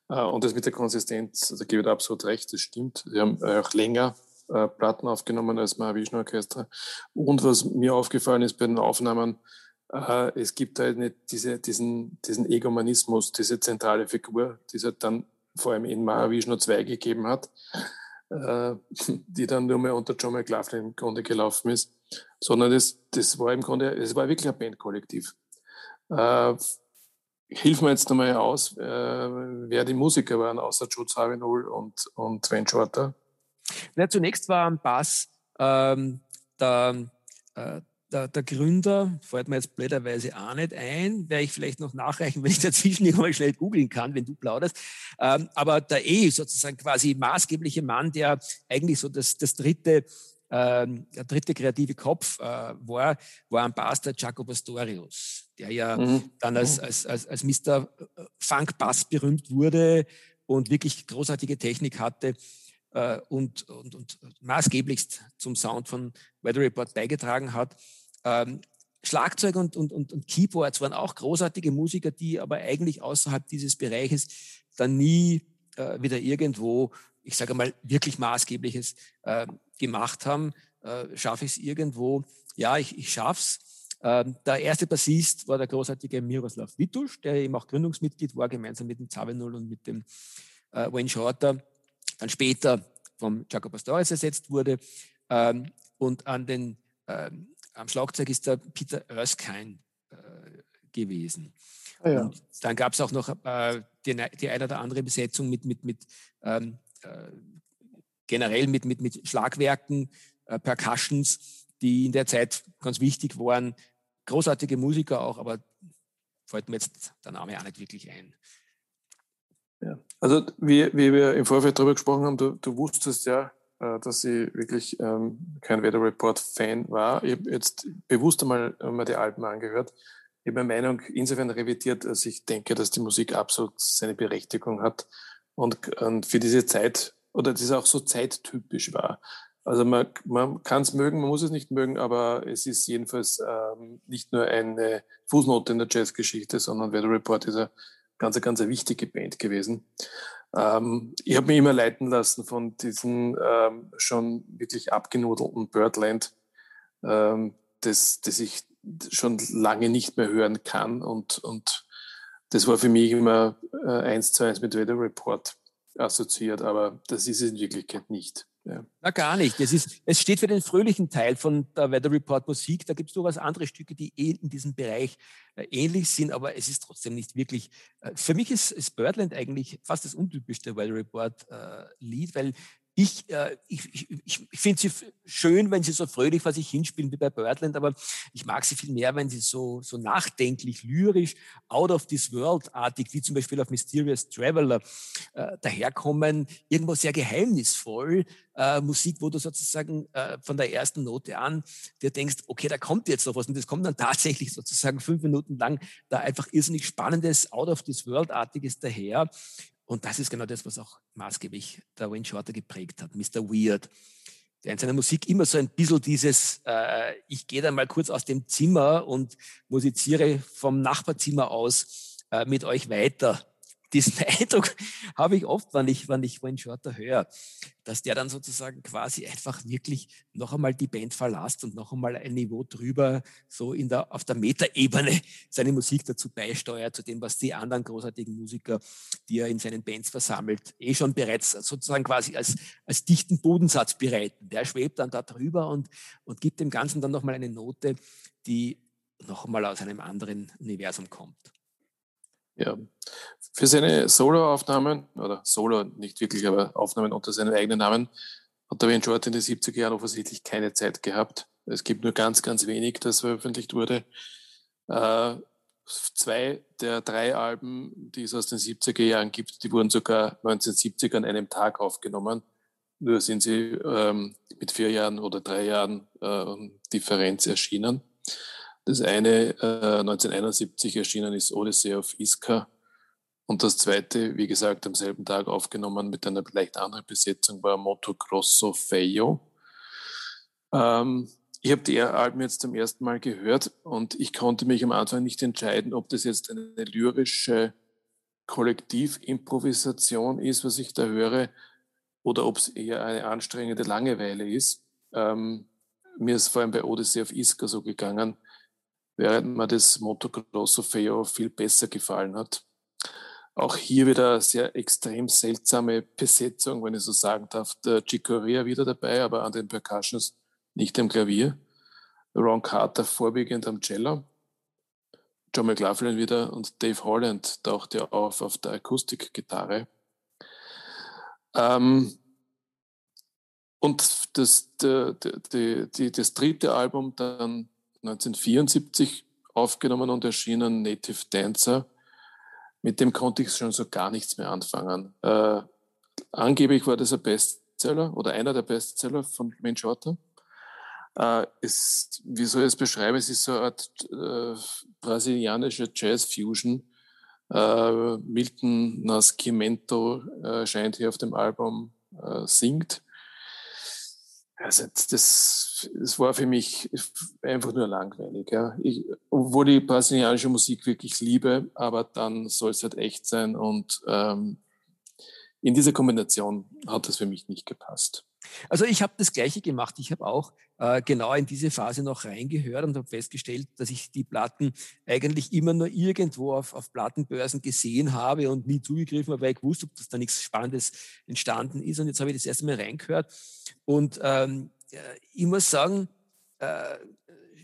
Äh, und das mit der Konsistenz, da gebe ich absolut recht, das stimmt. Sie haben äh, auch länger äh, Platten aufgenommen als Mahavishnu Orchester. Und was mir aufgefallen ist bei den Aufnahmen, es gibt halt nicht diese, diesen, diesen Egomanismus, diese zentrale Figur, die es halt dann vor allem in Mahavishnu 2 gegeben hat, die dann nur mehr unter John McLaughlin im Grunde gelaufen ist, sondern das, das war im Grunde, es war wirklich ein Bandkollektiv hilf mir jetzt nochmal aus, äh, wer die Musiker waren, außer Joe Zawinul und, und Sven Shorter. Ja, zunächst war am Bass ähm, der, äh, der, der, Gründer, fällt mir jetzt blöderweise auch nicht ein, werde ich vielleicht noch nachreichen, wenn ich dazwischen irgendwann schnell googeln kann, wenn du plauderst. Ähm, aber der E sozusagen quasi maßgebliche Mann, der eigentlich so das, das dritte ähm, der dritte kreative Kopf äh, war, war am Bass der Jaco Pastorius, der ja mhm. dann als, mhm. als, als, als Mr. Funk Bass berühmt wurde und wirklich großartige Technik hatte äh, und, und, und maßgeblichst zum Sound von Weather Report beigetragen hat. Ähm, Schlagzeug und, und, und, und Keyboards waren auch großartige Musiker, die aber eigentlich außerhalb dieses Bereiches dann nie äh, wieder irgendwo, ich sage mal, wirklich Maßgebliches äh, gemacht haben, äh, schaffe ich es irgendwo. Ja, ich, ich schaffe es. Ähm, der erste Bassist war der großartige Miroslav Witusch, der eben auch Gründungsmitglied war, gemeinsam mit dem Zavenul und mit dem äh, Wayne Shorter, dann später vom Jaco Pastorius ersetzt wurde. Ähm, und an den, ähm, am Schlagzeug ist der Peter Erskine äh, gewesen. Ah, ja. Und dann gab es auch noch äh, die, die eine oder andere Besetzung mit, mit, mit ähm, äh, generell mit, mit, mit Schlagwerken, äh, Percussions, die in der Zeit ganz wichtig waren. Großartige Musiker auch, aber fällt mir jetzt der Name auch nicht wirklich ein. Ja. Also wie, wie wir im Vorfeld darüber gesprochen haben, du, du wusstest ja, dass ich wirklich ähm, kein Weather Report Fan war. Ich habe jetzt bewusst einmal, einmal die Alben angehört. Ich habe meine Meinung insofern revidiert, dass ich denke, dass die Musik absolut seine Berechtigung hat und, und für diese Zeit oder das auch so zeittypisch war. Also man, man kann es mögen, man muss es nicht mögen, aber es ist jedenfalls ähm, nicht nur eine Fußnote in der Jazzgeschichte, sondern Weather Report ist eine ganz, ganz wichtige Band gewesen. Ähm, ich habe mich immer leiten lassen von diesem ähm, schon wirklich abgenudelten Birdland, ähm, das, das ich schon lange nicht mehr hören kann. Und, und das war für mich immer äh, eins zu eins mit Weather Report assoziiert, aber das ist es in Wirklichkeit nicht. Ja. Na, gar nicht. Es, ist, es steht für den fröhlichen Teil von der Weather Report Musik. Da gibt es durchaus andere Stücke, die eh in diesem Bereich äh, ähnlich sind, aber es ist trotzdem nicht wirklich. Äh, für mich ist, ist Birdland eigentlich fast das untypischste Weather Report äh, Lied, weil ich, äh, ich, ich, ich finde sie schön, wenn sie so fröhlich vor sich hinspielen wie bei Birdland, aber ich mag sie viel mehr, wenn sie so, so nachdenklich, lyrisch, out of this world-artig, wie zum Beispiel auf Mysterious Traveler, äh, daherkommen, irgendwo sehr geheimnisvoll, äh, Musik, wo du sozusagen äh, von der ersten Note an dir denkst, okay, da kommt jetzt noch was und das kommt dann tatsächlich sozusagen fünf Minuten lang da einfach irrsinnig spannendes, out of this world-artiges daher. Und das ist genau das, was auch maßgeblich der Wayne Shorter geprägt hat, Mr. Weird. Der in seiner Musik immer so ein bisschen dieses, äh, ich gehe dann mal kurz aus dem Zimmer und musiziere vom Nachbarzimmer aus äh, mit euch weiter diesen Eindruck habe ich oft, wenn ich, wenn ich Wayne Shorter höre, dass der dann sozusagen quasi einfach wirklich noch einmal die Band verlasst und noch einmal ein Niveau drüber, so in der, auf der Metaebene seine Musik dazu beisteuert, zu dem, was die anderen großartigen Musiker, die er in seinen Bands versammelt, eh schon bereits sozusagen quasi als, als dichten Bodensatz bereiten. Der schwebt dann da drüber und, und gibt dem Ganzen dann nochmal eine Note, die noch einmal aus einem anderen Universum kommt. Ja, für seine Solo-Aufnahmen, oder Solo nicht wirklich, aber Aufnahmen unter seinem eigenen Namen, hat der Wayne Short in den 70er Jahren offensichtlich keine Zeit gehabt. Es gibt nur ganz, ganz wenig, das veröffentlicht wurde. Äh, zwei der drei Alben, die es aus den 70er Jahren gibt, die wurden sogar 1970 an einem Tag aufgenommen. Nur sind sie ähm, mit vier Jahren oder drei Jahren äh, Differenz erschienen. Das eine äh, 1971 erschienen ist Odyssey of Iska und das zweite, wie gesagt, am selben Tag aufgenommen mit einer leicht anderen Besetzung war Moto Grosso Feio. Ähm, ich habe die Alben jetzt zum ersten Mal gehört und ich konnte mich am Anfang nicht entscheiden, ob das jetzt eine lyrische Kollektivimprovisation ist, was ich da höre, oder ob es eher eine anstrengende Langeweile ist. Ähm, mir ist vor allem bei Odyssey of Iska so gegangen, während mir das Moto Grosso Feo viel besser gefallen hat. Auch hier wieder eine sehr extrem seltsame Besetzung, wenn ich so sagen darf. Der Chicoria wieder dabei, aber an den Percussions nicht am Klavier. Ron Carter vorwiegend am Cello. John McLaughlin wieder und Dave Holland taucht ja auf auf der Akustikgitarre. Ähm, und das, der, der, die, das dritte Album dann 1974 aufgenommen und erschienen, Native Dancer. Mit dem konnte ich schon so gar nichts mehr anfangen. Äh, angeblich war das ein Bestseller oder einer der Bestseller von Mensch Otter. Äh, ist, wie soll ich es beschreiben? Es ist so eine Art äh, brasilianische Jazz-Fusion. Äh, Milton Nascimento äh, scheint hier auf dem Album äh, singt. Also das, das war für mich einfach nur langweilig. Ja. Ich, obwohl ich brasilianische Musik wirklich liebe, aber dann soll es halt echt sein und ähm, in dieser Kombination hat das für mich nicht gepasst. Also ich habe das Gleiche gemacht. Ich habe auch äh, genau in diese Phase noch reingehört und habe festgestellt, dass ich die Platten eigentlich immer nur irgendwo auf, auf Plattenbörsen gesehen habe und nie zugegriffen habe, weil ich wusste, dass da nichts Spannendes entstanden ist. Und jetzt habe ich das erste Mal reingehört. Und ähm, äh, ich muss sagen, äh,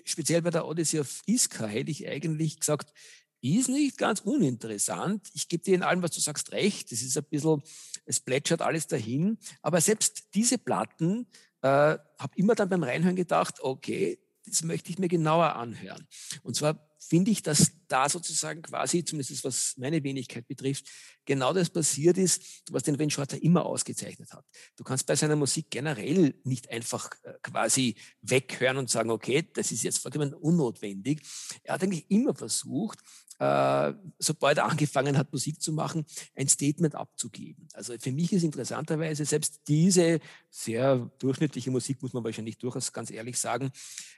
speziell bei der Odyssey of Iska hätte ich eigentlich gesagt, ist nicht ganz uninteressant. Ich gebe dir in allem, was du sagst, recht. Es ist ein bisschen, es plätschert alles dahin. Aber selbst diese Platten äh, habe immer dann beim Reinhören gedacht, okay, das möchte ich mir genauer anhören. Und zwar finde ich, dass da sozusagen quasi, zumindest was meine Wenigkeit betrifft, genau das passiert ist, was den Wayne Shorter immer ausgezeichnet hat. Du kannst bei seiner Musik generell nicht einfach äh, quasi weghören und sagen, okay, das ist jetzt vollkommen unnotwendig. Er hat eigentlich immer versucht, äh, sobald er angefangen hat, Musik zu machen, ein Statement abzugeben. Also für mich ist interessanterweise selbst diese sehr durchschnittliche Musik, muss man wahrscheinlich durchaus ganz ehrlich sagen,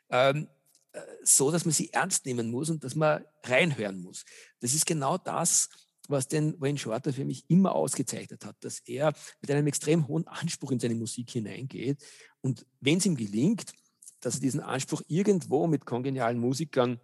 ähm, äh, so, dass man sie ernst nehmen muss und dass man reinhören muss. Das ist genau das, was den Wayne Shorter für mich immer ausgezeichnet hat, dass er mit einem extrem hohen Anspruch in seine Musik hineingeht. Und wenn es ihm gelingt, dass er diesen Anspruch irgendwo mit kongenialen Musikern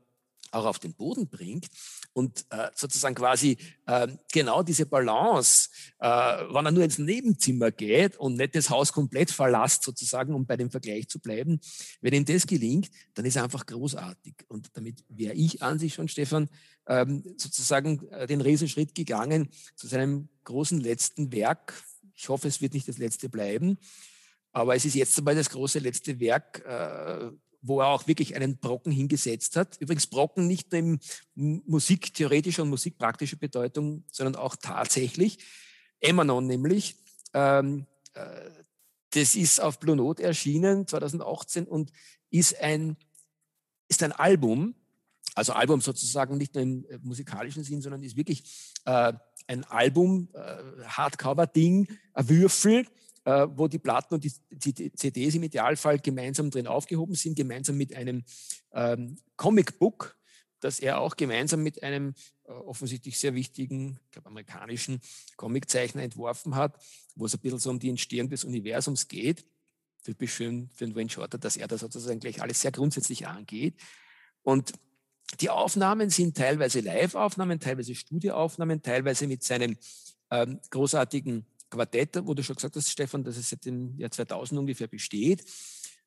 auch auf den Boden bringt und äh, sozusagen quasi äh, genau diese Balance, äh, wenn er nur ins Nebenzimmer geht und nicht das Haus komplett verlässt, sozusagen, um bei dem Vergleich zu bleiben, wenn ihm das gelingt, dann ist er einfach großartig. Und damit wäre ich an sich schon, Stefan, ähm, sozusagen äh, den Riesenschritt gegangen zu seinem großen letzten Werk. Ich hoffe, es wird nicht das letzte bleiben. Aber es ist jetzt einmal das große letzte Werk, äh, wo er auch wirklich einen Brocken hingesetzt hat. Übrigens Brocken nicht nur in musiktheoretischer und musikpraktischer Bedeutung, sondern auch tatsächlich. Emanon nämlich. Ähm, äh, das ist auf Blue Note erschienen 2018 und ist ein, ist ein Album, also Album sozusagen nicht nur im äh, musikalischen Sinn, sondern ist wirklich äh, ein Album, äh, Hardcover-Ding, ein Würfel, äh, wo die Platten und die, die, CDs im Idealfall gemeinsam drin aufgehoben sind, gemeinsam mit einem ähm, Comicbook, das er auch gemeinsam mit einem äh, offensichtlich sehr wichtigen, ich glaube, amerikanischen Comiczeichner entworfen hat, wo es ein bisschen so um die Entstehung des Universums geht. Typisch schön für den Wayne Shorter, dass er da sozusagen gleich alles sehr grundsätzlich angeht. Und die Aufnahmen sind teilweise Live-Aufnahmen, teilweise Studioaufnahmen, teilweise mit seinem ähm, großartigen Quartett, wo du schon gesagt hast, Stefan, dass es seit dem Jahr 2000 ungefähr besteht.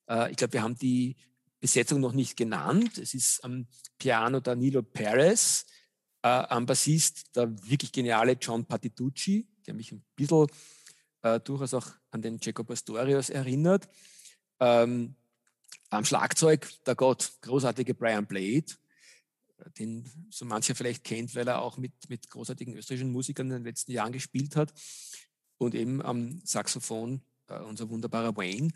Äh, ich glaube, wir haben die Besetzung noch nicht genannt. Es ist am Piano Danilo Perez, äh, am Bassist der wirklich geniale John Patitucci, der mich ein bisschen äh, durchaus auch an den Jacob Pastorius erinnert. Ähm, am Schlagzeug der Gott, großartige Brian Blade, den so mancher vielleicht kennt, weil er auch mit, mit großartigen österreichischen Musikern in den letzten Jahren gespielt hat und eben am Saxophon äh, unser wunderbarer Wayne.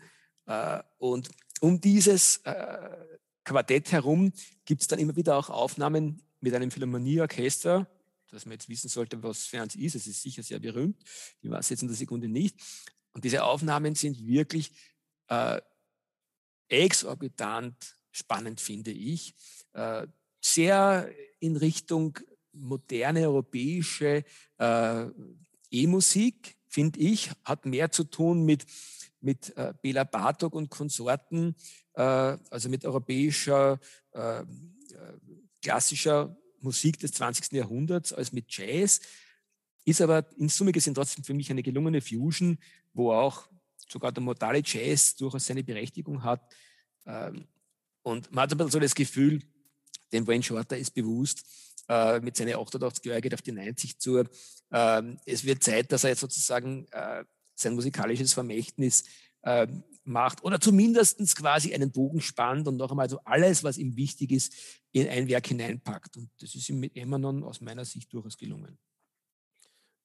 Äh, und um dieses äh, Quartett herum gibt es dann immer wieder auch Aufnahmen mit einem Philharmonieorchester, dass man jetzt wissen sollte, was für ist. Es ist sicher sehr berühmt. Ich weiß jetzt in der Sekunde nicht. Und diese Aufnahmen sind wirklich äh, exorbitant spannend, finde ich. Äh, sehr in Richtung moderne europäische äh, E-Musik, finde ich, hat mehr zu tun mit, mit äh, Bela Bartok und Konsorten, äh, also mit europäischer, äh, äh klassischer Musik des 20. Jahrhunderts als mit Jazz. Ist aber in Summe gesehen trotzdem für mich eine gelungene Fusion, wo auch sogar der modale Jazz durchaus seine Berechtigung hat. Ähm, und man hat ein bisschen so das Gefühl, dem Wayne Shorter ist bewusst, äh, mit seinen 88 Jahren geht auf die 90 zu. Ähm, es wird Zeit, dass er jetzt sozusagen äh, sein musikalisches Vermächtnis äh, macht oder zumindest quasi einen Bogen spannt und noch einmal so alles, was ihm wichtig ist, in ein Werk hineinpackt. Und das ist ihm mit Emanon aus meiner Sicht durchaus gelungen.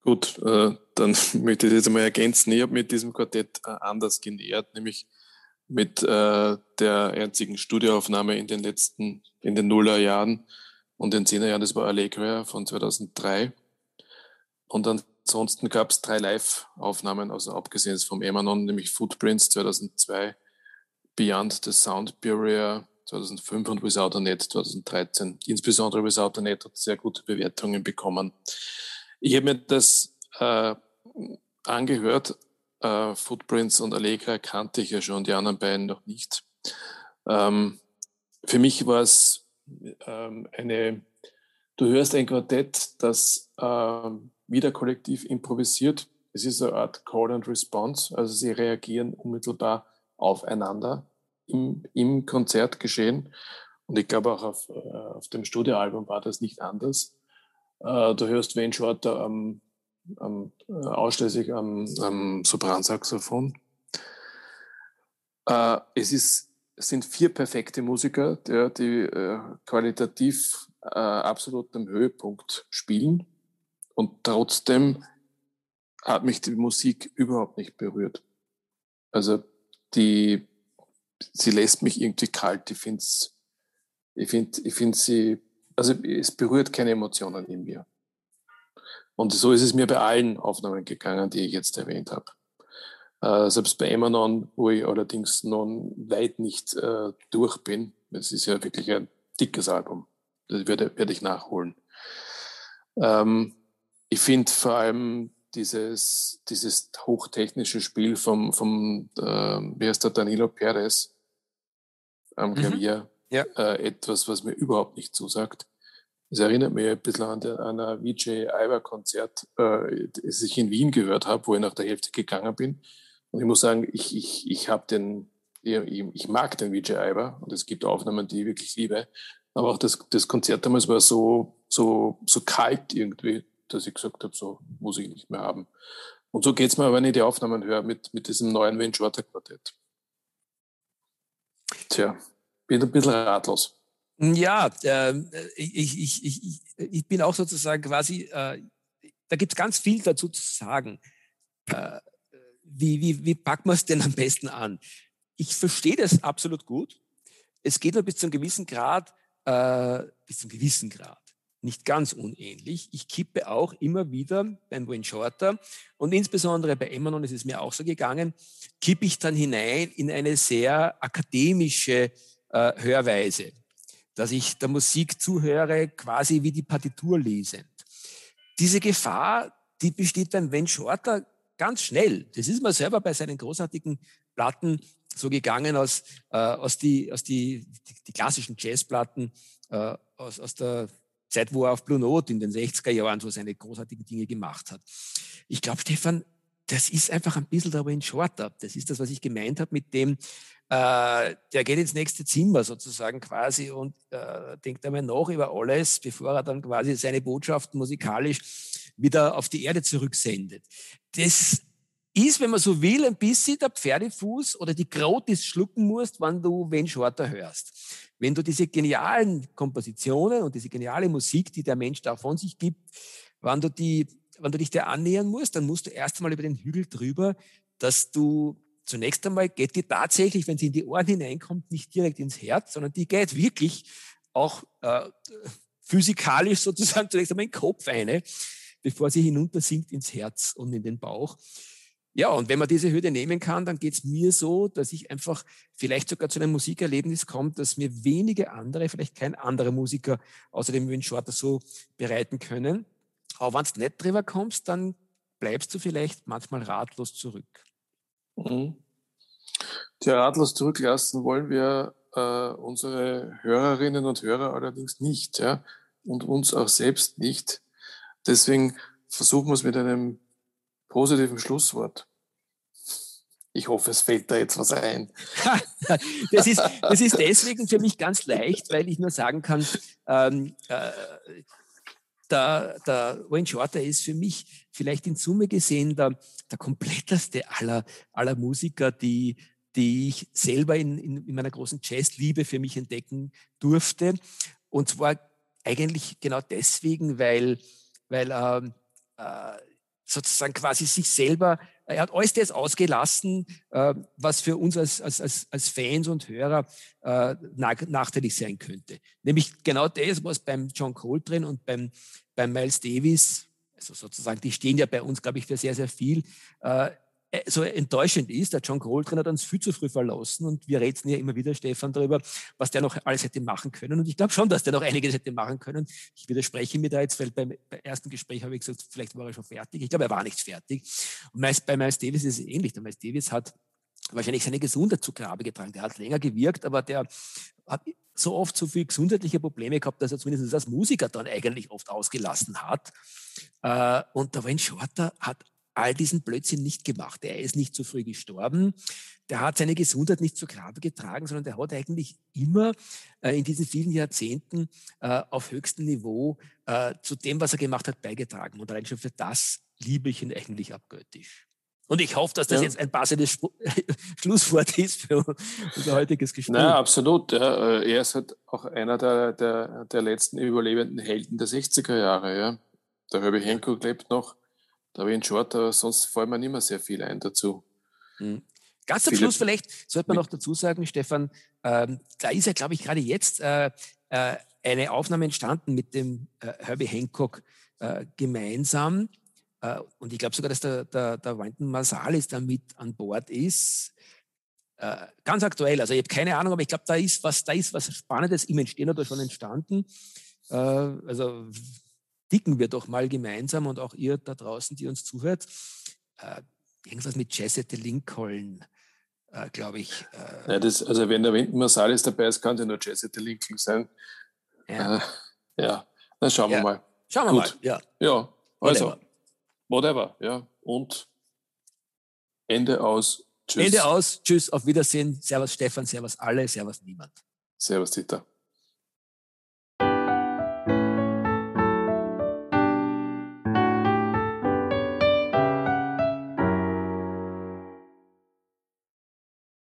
Gut, äh, dann möchte ich jetzt einmal ergänzen. Ich habe mit diesem Quartett äh, anders genähert, nämlich mit äh, der einzigen Studioaufnahme in den letzten, in den Nullerjahren und in den Zehnerjahren, das war Allegria von 2003. Und ansonsten gab es drei Live-Aufnahmen, also abgesehen vom Emanon, nämlich Footprints 2002, Beyond the Sound Barrier 2005 und Without a Net 2013. Insbesondere Without a Net hat sehr gute Bewertungen bekommen. Ich habe mir das äh, angehört Äh, Footprints und Allegra kannte ich ja schon, die anderen beiden noch nicht. Ähm, für mich war es ähm, eine, du hörst ein Quartett, das ähm, wieder kollektiv improvisiert. Es ist eine Art Call and Response, also sie reagieren unmittelbar aufeinander im, im Konzertgeschehen. Und ich glaube auch auf, äh, auf dem Studioalbum war das nicht anders. Äh, du hörst Wayne Shorter am, am, äh, ausschließlich am, am Sopransaxophon. Äh, es ist, es sind vier perfekte Musiker, die, die äh, qualitativ äh, absolut am Höhepunkt spielen. Und trotzdem hat mich die Musik überhaupt nicht berührt. Also die, sie lässt mich irgendwie kalt. Ich finde ich finde, ich finde sie, also es berührt keine Emotionen in mir. Und so ist es mir bei allen Aufnahmen gegangen, die ich jetzt erwähnt habe. Äh, selbst bei Emanon, wo ich allerdings noch weit nicht äh, durch bin, es ist ja wirklich ein dickes Album, das werde, werde ich nachholen. Ähm, ich finde vor allem dieses, dieses hochtechnische Spiel vom, vom äh, wie heißt der, Danilo Perez am mhm. Klavier, mhm. ja. äh, etwas, was mir überhaupt nicht zusagt. Es erinnert mich ein bisschen an, der, an ein Vijay Iver-Konzert, äh, das ich in Wien gehört habe, wo ich nach der Hälfte gegangen bin. Und ich muss sagen, ich, ich, ich habe den, ich, mag den Vijay Iver und es gibt Aufnahmen, die ich wirklich liebe. Aber auch das, das Konzert damals war so, so, so kalt irgendwie dass ich gesagt habe, so muss ich nicht mehr haben. Und so geht es mir, wenn ich die Aufnahmen höre mit, mit diesem neuen Wayne Shorter Quartett. Tja, bin ein bisschen ratlos. Ja, äh, ich, ich, ich, ich, bin auch sozusagen quasi, äh, da gibt es ganz viel dazu zu sagen. Äh, wie, wie, wie packt man es denn am besten an? Ich verstehe das absolut gut. Es geht nur bis zu einem gewissen Grad, äh, bis zu einem gewissen Grad nicht ganz unähnlich. Ich kippe auch immer wieder beim Wayne Shorter und insbesondere bei Emanon ist es mir auch so gegangen, kippe ich dann hinein in eine sehr akademische äh, Hörweise, dass ich der Musik zuhöre, quasi wie die Partitur lesend. Diese Gefahr, die besteht beim Wayne Shorter ganz schnell. Das ist mir selber bei seinen großartigen Platten so gegangen aus, äh, aus, die, aus die, die, die klassischen Jazzplatten äh, aus, aus der Zeit, wo er auf Blue Note in den 60er Jahren so seine großartigen Dinge gemacht hat. Ich glaube, Stefan, das ist einfach ein bisschen der Wayne Shorter. Das ist das, was ich gemeint habe mit dem, äh, der geht ins nächste Zimmer sozusagen quasi und äh, denkt einmal nach über alles, bevor er dann quasi seine Botschaften musikalisch wieder auf die Erde zurücksendet. Das ist, wenn man so will, ein bisschen der Pferdefuß oder die Gratis schlucken musst, wenn du Wayne Shorter hörst. Wenn du diese genialen Kompositionen und diese geniale Musik, die der Mensch da von sich gibt, wenn du, die, wenn du dich der annähern musst, dann musst du erst einmal über den Hügel drüber, dass du zunächst einmal geht die tatsächlich, wenn sie in die Ohren hineinkommt, nicht direkt ins Herz, sondern die geht wirklich auch äh, physikalisch sozusagen zunächst einmal in den Kopf eine, bevor sie hinunter sinkt ins Herz und in den Bauch. Ja, und wenn man diese Hürde nehmen kann, dann geht es mir so, dass ich einfach vielleicht sogar zu einem Musikerlebnis komme, dass mir wenige andere, vielleicht kein anderer Musiker außer dem Win Shorter so bereiten können. Aber wenn du nicht drüber kommst, dann bleibst du vielleicht manchmal ratlos zurück. Mhm. Tja, ratlos zurücklassen wollen wir äh, unsere Hörerinnen und Hörer allerdings nicht, ja, und uns auch selbst nicht. Deswegen versuchen wir es mit einem positiven Schlusswort. Ich hoffe, es fällt da jetzt was ein. das, ist, das ist deswegen für mich ganz leicht, weil ich nur sagen kann, ähm, äh, der, der Wayne Shorter ist für mich vielleicht in Summe gesehen der, der kompletteste aller, aller Musiker, die, die ich selber in, in, in meiner großen Jazzliebe für mich entdecken durfte. Und zwar eigentlich genau deswegen, weil, weil ähm, äh, sozusagen quasi sich selber, er hat alles das ausgelassen, äh, was für uns als, als, als Fans und Hörer äh, nachteilig sein könnte. Nämlich genau das, was beim John Coltrane und beim, beim Miles Davis, also sozusagen, die stehen ja bei uns, glaube ich, für sehr, sehr viel, äh, so enttäuschend ist, der John Coltrane hat uns viel zu früh verlassen und wir reden ja immer wieder, Stefan, darüber, was der noch alles hätte machen können. Und ich glaube schon, dass der noch einiges hätte machen können. Ich widerspreche mir da jetzt, weil beim, beim ersten Gespräch habe ich gesagt, vielleicht war er schon fertig. Ich glaube, er war nicht fertig. Und bei Miles Davis ist es ähnlich. Der Miles Davis hat wahrscheinlich seine Gesundheit zu Grabe getragen. Der hat länger gewirkt, aber der hat so oft so viele gesundheitliche Probleme gehabt, dass er zumindest als Musiker dann eigentlich oft ausgelassen hat. Äh, und der Wayne Shorter hat all diesen Blödsinn nicht gemacht. Er ist nicht zu früh gestorben. Der hat seine Gesundheit nicht zu Grabe getragen, sondern der hat eigentlich immer äh, in diesen vielen Jahrzehnten äh, auf höchstem Niveau äh, zu dem, was er gemacht hat, beigetragen. Und allein schon für das liebe ich ihn eigentlich abgöttisch. Und ich hoffe, dass das ja. jetzt ein passendes Schlusswort ist für unser heutiges Gespräch. Ja, absolut. Ja. Äh, er ist halt auch einer der, der, der letzten überlebenden Helden der 60er Jahre. Ja. Der Herbie Hancock lebt noch da ich einen Short, aber sonst fällt mir nicht mehr sehr viel ein dazu. Mhm. Ganz Viele Schluss vielleicht sollte man noch dazu sagen, Stefan, ähm, da ist ja, glaube ich, gerade jetzt äh, äh, eine Aufnahme entstanden mit dem äh, Herbie Hancock äh, gemeinsam. Äh, und ich glaube sogar, dass der, der, der Wynton Marsalis da mit an Bord ist. Äh, ganz aktuell, also ich habe keine Ahnung, aber ich glaube, da ist was, da ist was Spannendes im Entstehen oder schon entstanden. also dicken wir doch mal gemeinsam und auch ihr da draußen, die uns zuhört, äh, irgendwas mit Jesse de Lincoln, äh, glaube ich. Äh, ja, das, also wenn der Winton Marsalis dabei ist, kann ja nur Jesse de Lincoln sein. Ja, äh, ja. dann schauen ja. wir mal. Schauen wir Gut. mal, ja. Ja, also, whatever. whatever, ja. Und Ende aus. Tschüss. Ende aus. Tschüss, auf Wiedersehen. Servus Stefan, servus alle, servus niemand. Servus Dieter.